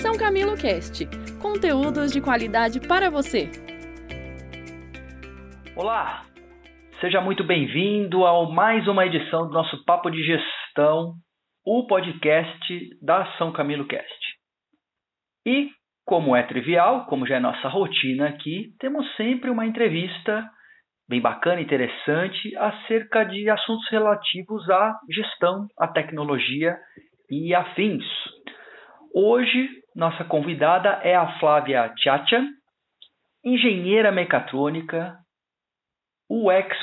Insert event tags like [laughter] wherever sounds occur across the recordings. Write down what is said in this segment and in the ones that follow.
São Camilo Cast, conteúdos de qualidade para você. Olá, seja muito bem-vindo a mais uma edição do nosso Papo de Gestão, o podcast da São Camilo Cast. E, como é trivial, como já é nossa rotina aqui, temos sempre uma entrevista bem bacana, interessante, acerca de assuntos relativos à gestão, à tecnologia e afins. Hoje, nossa convidada é a Flávia Tchatcha, engenheira mecatrônica, UX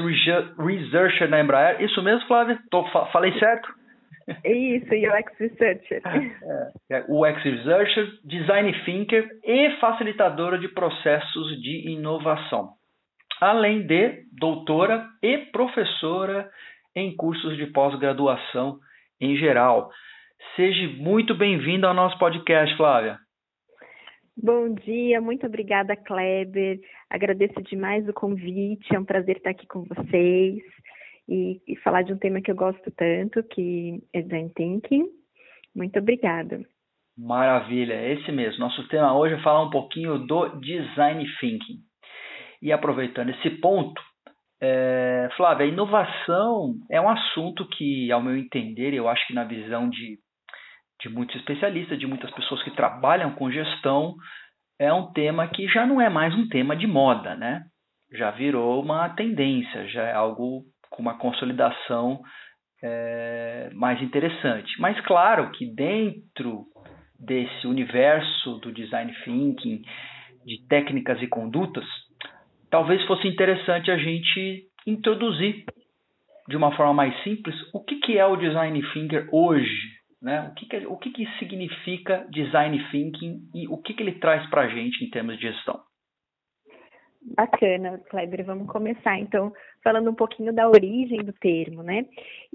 Researcher na Embraer. Isso mesmo, Flávia? Tô, falei certo? Isso, UX Researcher. [laughs] É, é, UX Researcher, Design Thinker e facilitadora de processos de inovação além de doutora e professora em cursos de pós-graduação em geral. Seja muito bem-vinda ao nosso podcast, Flávia. Bom dia, muito obrigada, Kleber. Agradeço demais o convite, é um prazer estar aqui com vocês e, e falar de um tema que eu gosto tanto, que é Design Thinking. Muito obrigada. Maravilha, é esse mesmo. Nosso tema hoje é falar um pouquinho do Design Thinking. E aproveitando esse ponto, é, Flávia, inovação é um assunto que, ao meu entender, eu acho que na visão de, de muitos especialistas, de muitas pessoas que trabalham com gestão, é um tema que já não é mais um tema de moda, né? Já virou uma tendência, já é algo com uma consolidação é, mais interessante. Mas claro que dentro desse universo do design thinking, de técnicas e condutas, talvez fosse interessante a gente introduzir de uma forma mais simples o que, é o design thinker hoje, né? O que, que, o que, que significa design thinking e o que, que ele traz para a gente em termos de gestão. Bacana, Kleber. Vamos começar então falando um pouquinho da origem do termo, né?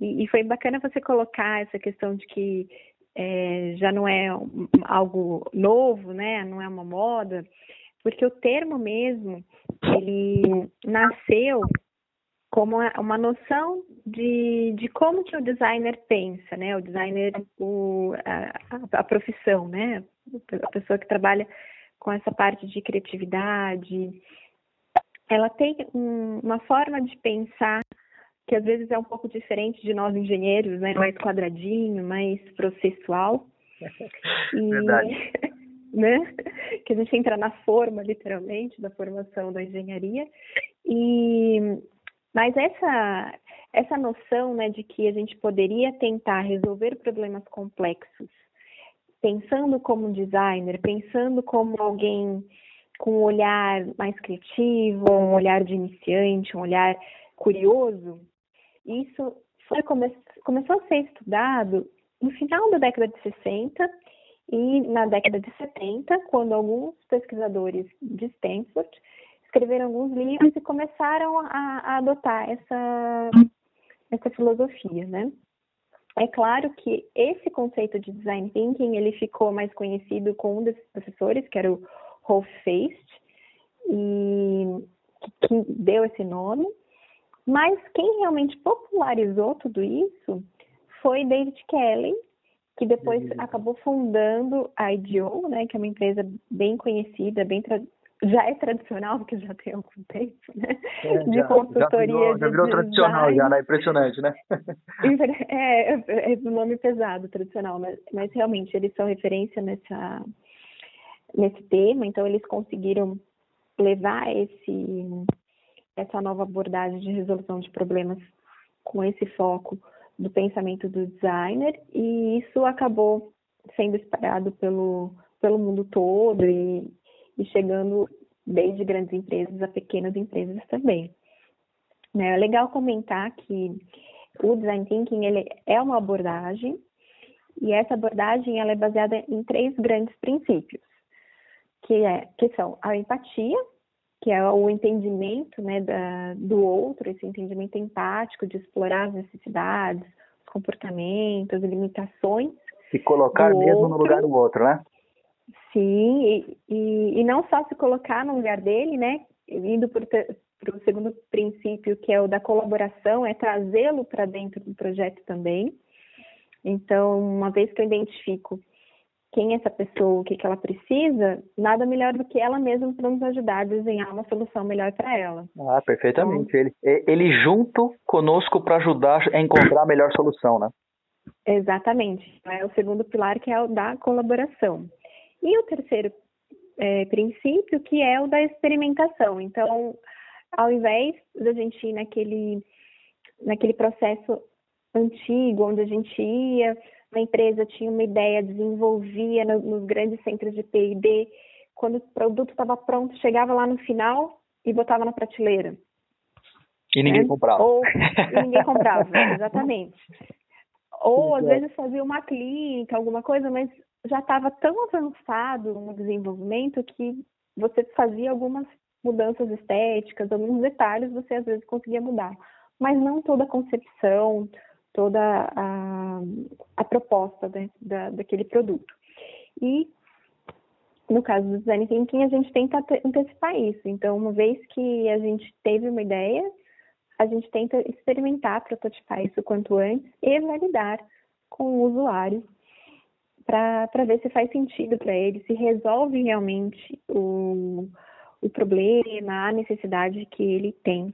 E, e foi bacana você colocar essa questão de que é, já não é algo novo, né? Não é uma moda porque o termo mesmo ele nasceu como uma noção de, de como que o designer pensa, né? O designer, o, a, a profissão, né? A pessoa que trabalha com essa parte de criatividade, ela tem um, uma forma de pensar que às vezes é um pouco diferente de nós engenheiros, né? Mais quadradinho, mais processual. [laughs] E... Verdade. [laughs] né? Que a gente entra na forma, literalmente, da formação da engenharia. E mas essa essa noção, né, de que a gente poderia tentar resolver problemas complexos, pensando como designer, pensando como alguém com um olhar mais criativo, um olhar de iniciante, um olhar curioso, isso foi come começou a ser estudado no final da década de 60 e na década de 70, quando alguns pesquisadores de Stanford escreveram alguns livros e começaram a, a adotar essa, essa filosofia, né? É claro que esse conceito de design thinking ele ficou mais conhecido com um desses professores, que era o Rolf Feist, e que deu esse nome. Mas quem realmente popularizou tudo isso foi David Kelly, que depois uhum. acabou fundando a IDEO, né, que é uma empresa bem conhecida, bem já é tradicional, porque já tem algum tempo, né? É, de já, consultoria. Já virou, já virou de tradicional, já, né? Impressionante, né? [laughs] é, é, é um nome pesado, tradicional, mas, mas realmente eles são referência nessa, nesse tema, então eles conseguiram levar esse, essa nova abordagem de resolução de problemas com esse foco do pensamento do designer e isso acabou sendo espalhado pelo, pelo mundo todo e, e chegando desde grandes empresas a pequenas empresas também. Né? É legal comentar que o design thinking ele é uma abordagem e essa abordagem ela é baseada em três grandes princípios, que, é, que são a empatia, que é o entendimento né, da, do outro, esse entendimento empático de explorar as necessidades, os comportamentos, as limitações. Se colocar mesmo outro. no lugar do outro, né? Sim, e, e, e, não só se colocar no lugar dele, né? Indo para o segundo princípio, que é o da colaboração, é trazê-lo para dentro do projeto também. Então, uma vez que eu identifico quem é essa pessoa, o que, que ela precisa, nada melhor do que ela mesma para nos ajudar a desenhar uma solução melhor para ela. Ah, perfeitamente. Então, ele, ele junto conosco para ajudar a encontrar a melhor solução, né? Exatamente. É o segundo pilar que é o da colaboração. E o terceiro é, princípio que é o da experimentação. Então, ao invés da gente ir naquele, naquele processo antigo, onde a gente ia uma empresa tinha uma ideia, desenvolvia no, nos grandes centros de P&D, quando o produto estava pronto, chegava lá no final e botava na prateleira. E ninguém né? comprava. Ou e [laughs] ninguém comprava, exatamente. Ou às vezes fazia uma clínica, alguma coisa, mas já estava tão avançado no desenvolvimento que você fazia algumas mudanças estéticas, alguns detalhes você às vezes conseguia mudar, mas não toda a concepção, toda a, a proposta né, da, daquele produto. E no caso do design thinking, a gente tenta antecipar isso. Então, uma vez que a gente teve uma ideia, a gente tenta experimentar, prototipar isso quanto antes e validar com o usuário para ver se faz sentido para ele, se resolve realmente o, o problema, a necessidade que ele tem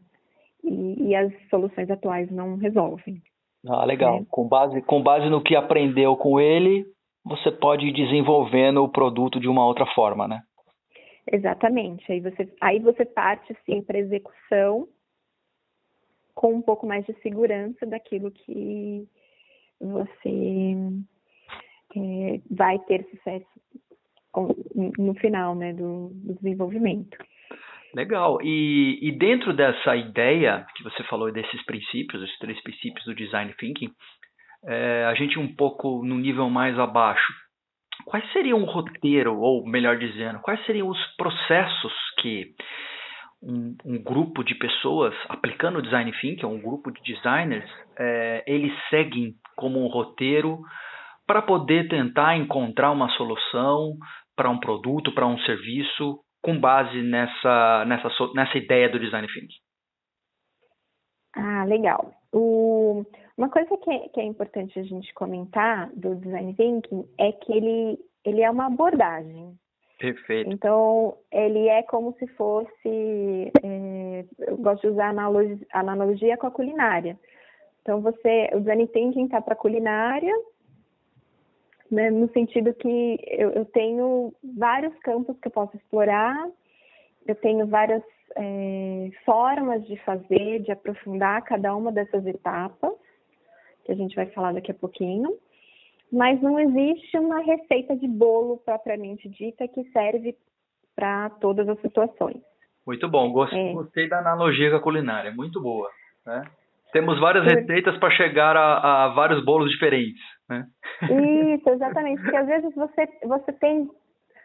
e, e as soluções atuais não resolvem. Ah, legal. É. Com, base, com base no que aprendeu com ele, você pode ir desenvolvendo o produto de uma outra forma, né? Exatamente. Aí você, aí você parte sim para execução com um pouco mais de segurança daquilo que você é, vai ter sucesso no final né, do, do desenvolvimento. Legal. E, e dentro dessa ideia que você falou desses princípios, os três princípios do design thinking, é, a gente um pouco no nível mais abaixo. Quais seriam o roteiro, ou melhor dizendo, quais seriam os processos que um, um grupo de pessoas aplicando o design thinking, um grupo de designers, é, eles seguem como um roteiro para poder tentar encontrar uma solução para um produto, para um serviço com base nessa, nessa, nessa ideia do design thinking? Ah, legal. O, uma coisa que é, que é importante a gente comentar do design thinking é que ele, ele é uma abordagem. Perfeito. Então, ele é como se fosse. É, eu gosto de usar analogia, analogia com a culinária. Então, você, o design thinking está para culinária, né, no sentido que eu, eu, tenho vários campos que eu posso explorar, eu tenho várias é, formas de fazer, de aprofundar cada uma dessas etapas, que a gente vai falar daqui a pouquinho, mas não existe uma receita de bolo propriamente dita que serve para todas as situações. Muito bom, gostei, é. gostei da analogia com a culinária, muito boa. Né? Temos várias receitas para chegar a, a vários bolos diferentes. Né? Isso, exatamente. Porque às vezes você, você tem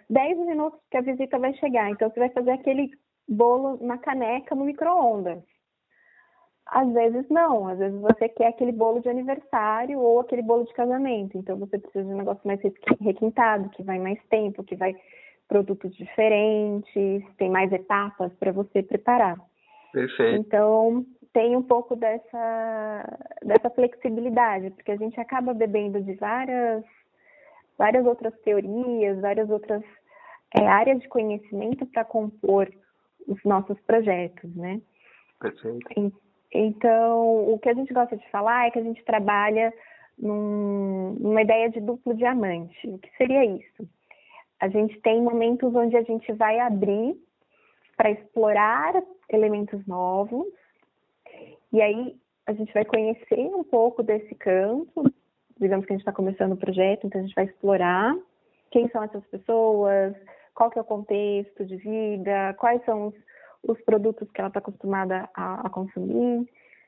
10 minutos que a visita vai chegar, então você vai fazer aquele bolo na caneca no micro-ondas. Às vezes não, às vezes você quer aquele bolo de aniversário ou aquele bolo de casamento, então você precisa de um negócio mais requintado, que vai mais tempo, que vai produtos diferentes, tem mais etapas para você preparar. Perfeito. Então, tem um pouco dessa, dessa flexibilidade, porque a gente acaba bebendo de várias, várias outras teorias, várias outras é, áreas de conhecimento para compor os nossos projetos, né? Perfeito. Então, o que a gente gosta de falar é que a gente trabalha num, numa ideia de duplo diamante. O que seria isso? A gente tem momentos onde a gente vai abrir para explorar elementos novos, e aí a gente vai conhecer um pouco desse campo, digamos que a gente está começando o projeto, então a gente vai explorar quem são essas pessoas, qual que é o contexto de vida, quais são os, os produtos que ela está acostumada a, a, consumir.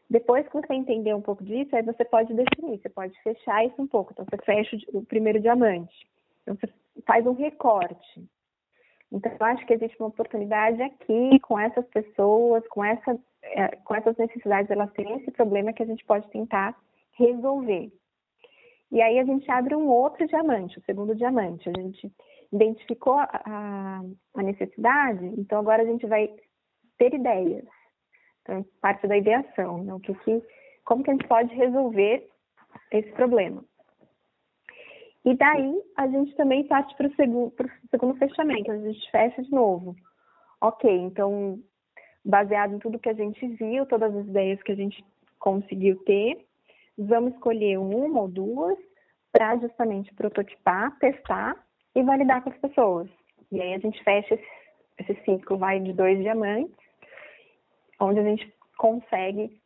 Depois que você entender um pouco disso, aí você pode definir, você pode fechar isso um pouco. Então você fecha o primeiro diamante. Então você faz um recorte. Então eu acho que existe uma oportunidade aqui com essas pessoas, com essa com essas necessidades, elas têm esse problema que a gente pode tentar resolver. E aí a gente abre um outro diamante, o segundo diamante. A gente identificou a, a, a necessidade, então agora a gente vai ter ideias. Então, parte da ideação, né? o que, que, como que a gente pode resolver esse problema. E daí a gente também parte para o segundo, segundo fechamento, a gente fecha de novo. Ok, então, baseado em tudo que a gente viu, todas as ideias que a gente conseguiu ter, vamos escolher uma ou duas para justamente prototipar, testar e validar com as pessoas. E aí a gente fecha esse, esse ciclo, vai de dois diamantes, onde a gente consegue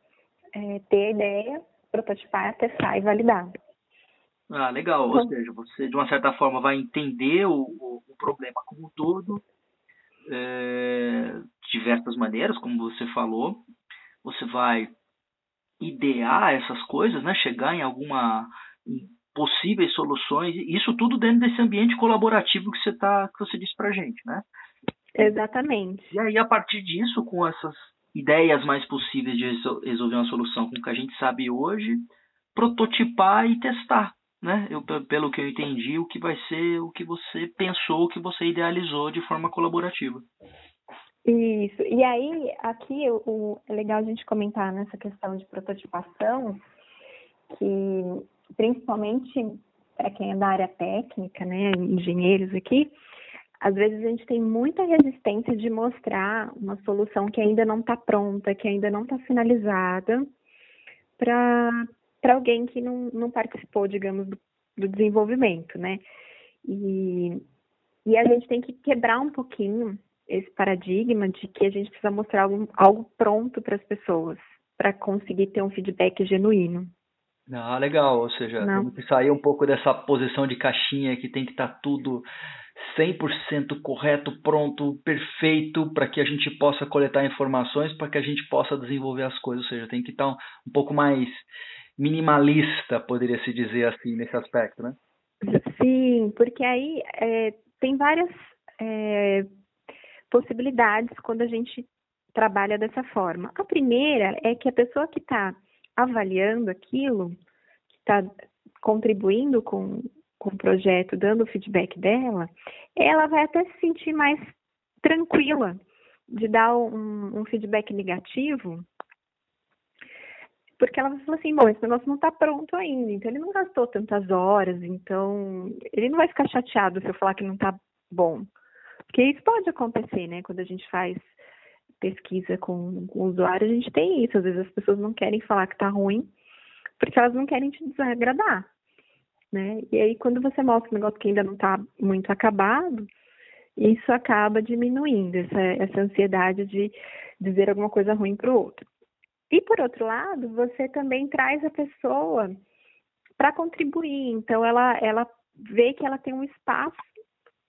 é, ter a ideia, prototipar, testar e validar. Ah, legal. Ou seja, você de uma certa forma vai entender o, o, o problema como um todo, é, de diversas maneiras, como você falou. Você vai idear essas coisas, né? chegar em alguma em possíveis soluções, isso tudo dentro desse ambiente colaborativo que você tá, que você disse pra gente, né? Exatamente. E aí, a partir disso, com essas ideias mais possíveis de resolver uma solução com o que a gente sabe hoje, prototipar e testar né? Eu, pelo que eu entendi, o que vai ser o que você pensou, o que você idealizou de forma colaborativa. Isso. E aí, aqui o, é legal a gente comentar nessa questão de prototipação, que principalmente para quem é da área técnica, né, engenheiros aqui, às vezes a gente tem muita resistência de mostrar uma solução que ainda não está pronta, que ainda não está finalizada, para para alguém que não, não participou, digamos, do, do desenvolvimento, né? E, e a gente tem que quebrar um pouquinho esse paradigma de que a gente precisa mostrar algo, algo pronto para as pessoas, para conseguir ter um feedback genuíno. Ah, legal. Ou seja, Não. tem que sair um pouco dessa posição de caixinha que tem que estar tá tudo 100% correto, pronto, perfeito, para que a gente possa coletar informações, para que a gente possa desenvolver as coisas. Ou seja, tem que estar tá um, um pouco mais minimalista, poderia se dizer assim, nesse aspecto, né? Sim, porque aí é, tem várias é, possibilidades quando a gente trabalha dessa forma. A primeira é que a pessoa que está avaliando aquilo, que está contribuindo com, com o projeto, dando o feedback dela, ela vai até se sentir mais tranquila de dar um, um feedback negativo porque ela falou assim, bom, esse negócio não está pronto ainda, então ele não gastou tantas horas, então ele não vai ficar chateado se eu falar que não está bom. Porque isso pode acontecer, né? Quando a gente faz pesquisa com, com o usuário, a gente tem isso. Às vezes as pessoas não querem falar que está ruim, porque elas não querem te desagradar, né? E aí quando você mostra um negócio que ainda não está muito acabado, isso acaba diminuindo essa, essa ansiedade de dizer alguma coisa ruim para o outro. E por outro lado, você também traz a pessoa para contribuir. Então ela ela vê que ela tem um espaço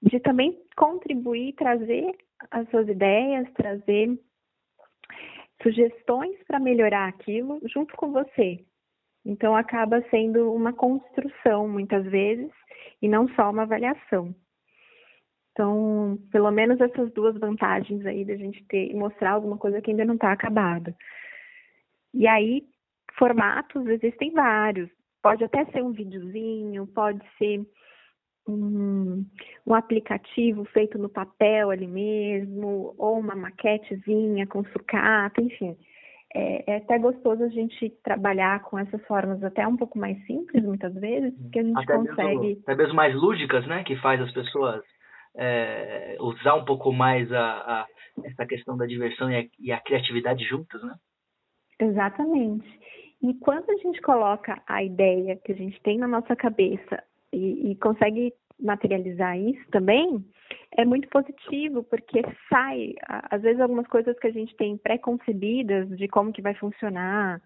de também contribuir, trazer as suas ideias, trazer sugestões para melhorar aquilo junto com você. Então acaba sendo uma construção muitas vezes e não só uma avaliação. Então, pelo menos essas duas vantagens aí da gente ter mostrar alguma coisa que ainda não está acabada. E aí, formatos existem vários. Pode até ser um videozinho, pode ser um, um aplicativo feito no papel ali mesmo, ou uma maquetezinha com sucata, enfim. É, é, até gostoso a gente trabalhar com essas formas até um pouco mais simples, muitas vezes, porque a gente até consegue. Mesmo, até mesmo mais lúdicas, né? Que faz as pessoas é, usar um pouco mais a, a, essa questão da diversão e a, e a criatividade juntas, né? Exatamente. E quando a gente coloca a ideia que a gente tem na nossa cabeça e, e consegue materializar isso também, é muito positivo, porque sai, às vezes, algumas coisas que a gente tem pré-concebidas de como que vai funcionar,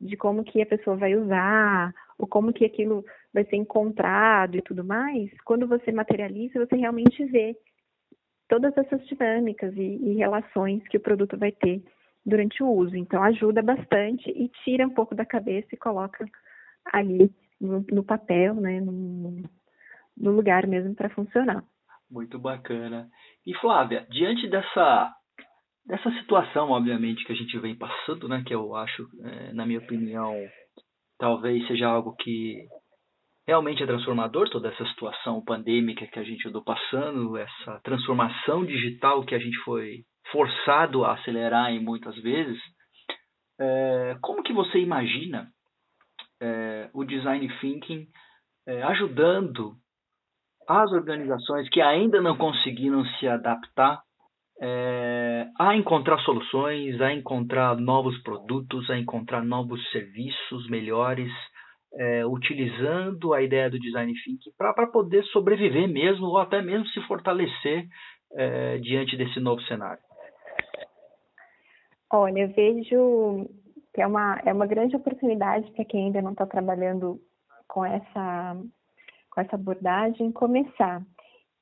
de como que a pessoa vai usar, ou como que aquilo vai ser encontrado e tudo mais, quando você materializa, você realmente vê todas essas dinâmicas e, e relações que o produto vai ter durante o uso. Então, ajuda bastante e tira um pouco da cabeça e coloca ali no, no papel, né, no, no lugar mesmo para funcionar. Muito bacana. E Flávia, diante dessa dessa situação, obviamente, que a gente vem passando, né, que eu acho, é, na minha opinião, talvez seja algo que realmente é transformador, toda essa situação pandêmica que a gente andou passando, essa transformação digital que a gente foi forçado a acelerar em muitas vezes, é, como que você imagina é, o design thinking é, ajudando as organizações que ainda não conseguiram se adaptar é, a encontrar soluções, a encontrar novos produtos, a encontrar novos serviços melhores, é, utilizando a ideia do design thinking para poder sobreviver mesmo ou até mesmo se fortalecer é, diante desse novo cenário? Olha, eu vejo que é uma, é uma grande oportunidade para quem ainda não está trabalhando com essa, com essa abordagem começar.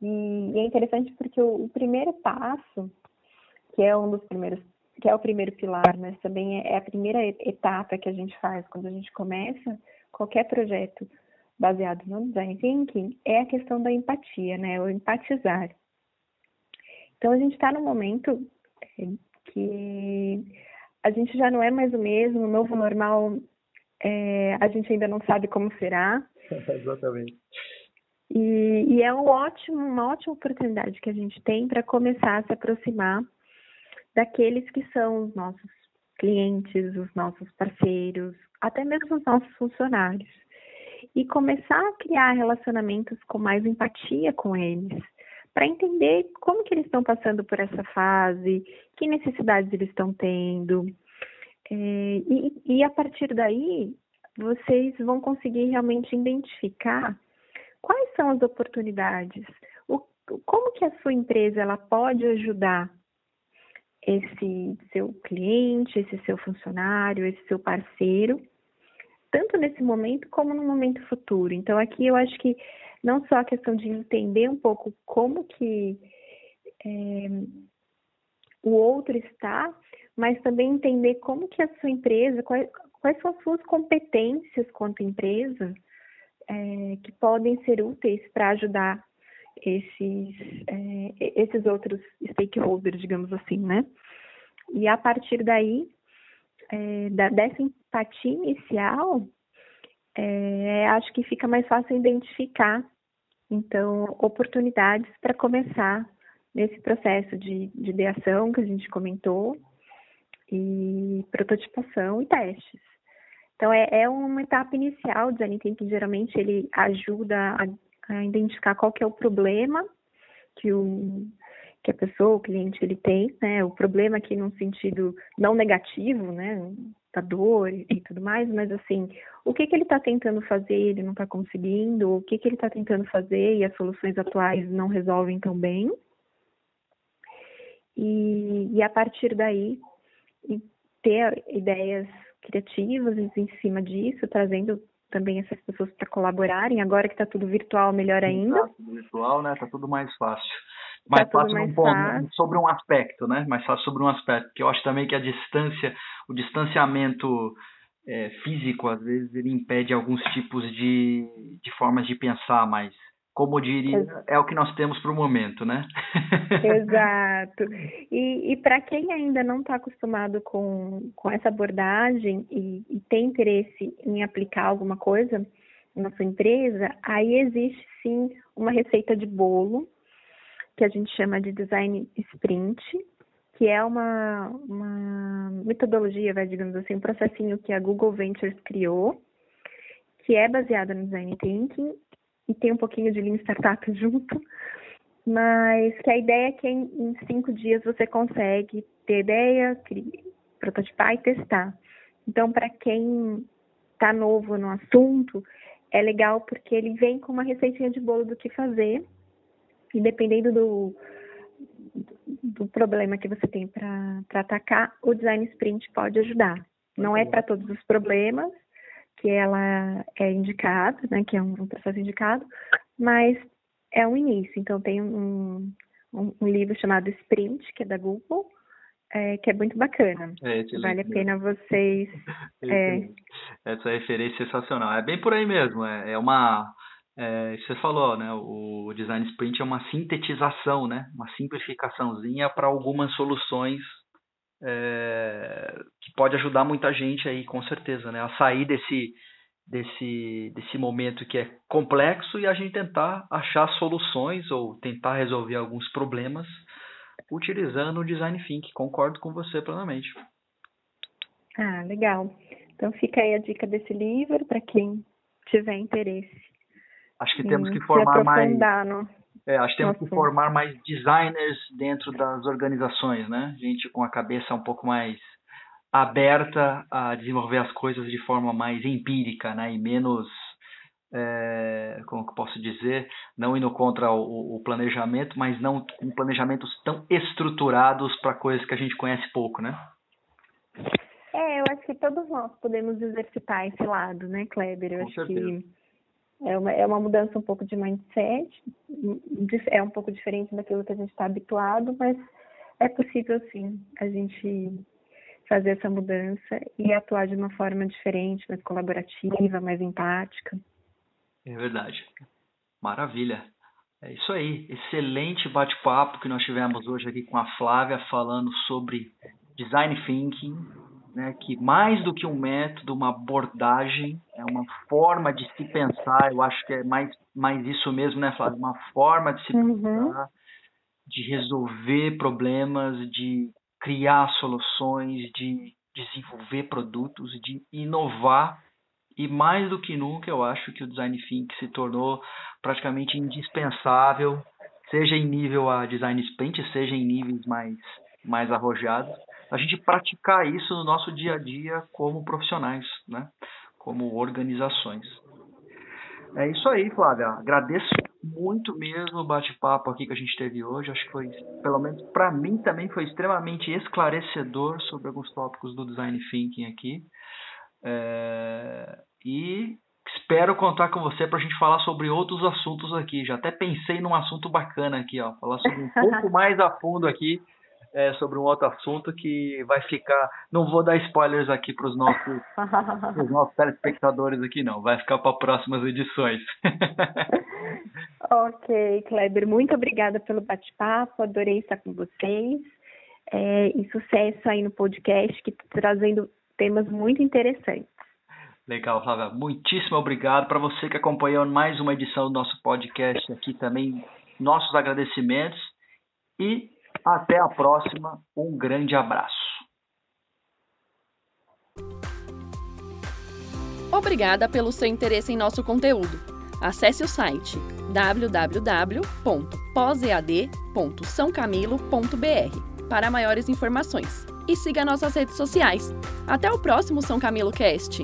E, e é interessante porque o, o, primeiro passo, que é um dos primeiros, que é o primeiro pilar, mas também é, é a primeira etapa que a gente faz quando a gente começa qualquer projeto baseado no design thinking, é a questão da empatia, né? O empatizar. Então a gente está no momento é, que a gente já não é mais o mesmo, o novo normal é, a gente ainda não sabe como será. [laughs] Exatamente. E, e, é um ótimo, uma ótima oportunidade que a gente tem para começar a se aproximar daqueles que são os nossos clientes, os nossos parceiros, até mesmo os nossos funcionários. E começar a criar relacionamentos com mais empatia com eles, para entender como que eles estão passando por essa fase, que necessidades eles estão tendo. É, e, e a partir daí, vocês vão conseguir realmente identificar quais são as oportunidades, o, como que a sua empresa ela pode ajudar esse seu cliente, esse seu funcionário, esse seu parceiro, tanto nesse momento como no momento futuro. Então aqui eu acho que não só a questão de entender um pouco como que é, o outro está, mas também entender como que a sua empresa, quais, quais são as suas competências quanto empresa é, que podem ser úteis para ajudar esses, é, esses outros stakeholders, digamos assim, né? E a partir daí, é, da, dessa empatia inicial, é, acho que fica mais fácil identificar, então, oportunidades para começar nesse processo de, de ideação que a gente comentou, e prototipação e testes. Então, é, é uma etapa inicial, o design thinking geralmente ele ajuda a a identificar qual que é o problema que o que a pessoa, o cliente, ele tem, né? O problema aqui num sentido não negativo, né? Da dor e tudo mais, mas assim, o que que ele está tentando fazer e ele não está conseguindo, o que que ele está tentando fazer e as soluções atuais não resolvem tão bem. E, e a partir daí, ter ideias criativas em cima disso, trazendo também essas pessoas para colaborarem. Agora que está tudo virtual, melhor ainda. Tá tudo virtual, né? Está tudo mais fácil. Tá mais tá fácil mais ponto, fácil. sobre um aspecto, né? Mais fácil sobre um aspecto. Que eu acho também que a distância, o distanciamento é, físico, às vezes, ele impede alguns tipos de, de formas de pensar mais como diria, é o que nós temos para o momento, né? Exato. E, e para quem ainda não está acostumado com, com essa abordagem e, e, tem interesse em aplicar alguma coisa na sua empresa, aí existe sim uma receita de bolo que a gente chama de design sprint, que é uma, uma metodologia, vai, digamos assim, um processinho que a Google Ventures criou, que é baseada no design thinking e tem um pouquinho de Lean Startup [laughs] junto, mas que a ideia é que em, em cinco dias você consegue ter ideia, prototipar e testar. Então, para quem está novo no assunto, é legal porque ele vem com uma receitinha de bolo do que fazer, e dependendo do, do problema que você tem para atacar, o design sprint pode ajudar. Não é para todos os problemas, que ela é indicada, né, que é um, processo indicado, mas é um início. Então tem um, um, um livro chamado Sprint, que é da Google, é, que é muito bacana. É, vale a pena vocês. [laughs] é... Essa referência é sensacional. É bem por aí mesmo. É, é uma. É, você falou, né? O design sprint é uma sintetização, né? Uma simplificaçãozinha para algumas soluções é, que pode ajudar muita gente aí, com certeza, né? A sair desse, desse, desse momento que é complexo e a gente tentar achar soluções ou tentar resolver alguns problemas utilizando o design thinking. Concordo com você plenamente. Ah, legal. Então fica aí a dica desse livro para quem tiver interesse acho que temos que formar mais. É, acho que temos que formar mais designers dentro das organizações, né? Gente com a cabeça um pouco mais aberta a desenvolver as coisas de forma mais empírica, né? E menos, é, como que posso dizer, não indo contra o, o planejamento, mas não com planejamentos tão estruturados para coisas que a gente conhece pouco, né? É, eu acho que todos nós podemos exercitar esse lado, né, Kleber? Eu Com acho certeza. que é uma, é uma mudança um pouco de mindset, é um pouco diferente daquilo que a gente está habituado, mas é possível sim a gente fazer essa mudança e atuar de uma forma diferente, mais colaborativa, mais empática. É verdade. Maravilha. É isso aí. Excelente bate-papo que nós tivemos hoje aqui com a Flávia falando sobre design thinking, né, que mais do que um método, uma abordagem, é uma forma de se pensar, eu acho que é mais, mais isso mesmo, né, Flávia? Uma forma de se Uhum. pensar, de resolver problemas, de criar soluções, de desenvolver produtos, de inovar. E mais do que nunca, eu acho que o design thinking se tornou praticamente indispensável, seja em nível a design sprint, seja em níveis mais, mais arrojados, a gente praticar isso no nosso dia a dia como profissionais, né? como organizações. É isso aí, Flávia. Agradeço muito mesmo o bate-papo aqui que a gente teve hoje. Acho que foi, pelo menos para mim também foi extremamente esclarecedor sobre alguns tópicos do design thinking aqui. É... E espero contar com você para a gente falar sobre outros assuntos aqui. Já até pensei num assunto bacana aqui, ó, falar sobre um pouco [laughs] mais a fundo aqui é, sobre um outro assunto que vai ficar. Não vou dar spoilers aqui para os nossos, [laughs] pros nossos telespectadores aqui, não. Vai ficar para próximas edições. [laughs] ok, Kleber, muito obrigada pelo bate-papo, adorei estar com vocês. É, e sucesso aí no podcast, que tá trazendo temas muito interessantes. Legal, Flávia. Muitíssimo obrigado para você que acompanhou mais uma edição do nosso podcast aqui também. Nossos agradecimentos e até a próxima. Um grande abraço. Obrigada pelo seu interesse em nosso conteúdo. Acesse o site www.posead.sãocamilo.br para maiores informações e siga nossas redes sociais. Até o próximo São Camilo Cast!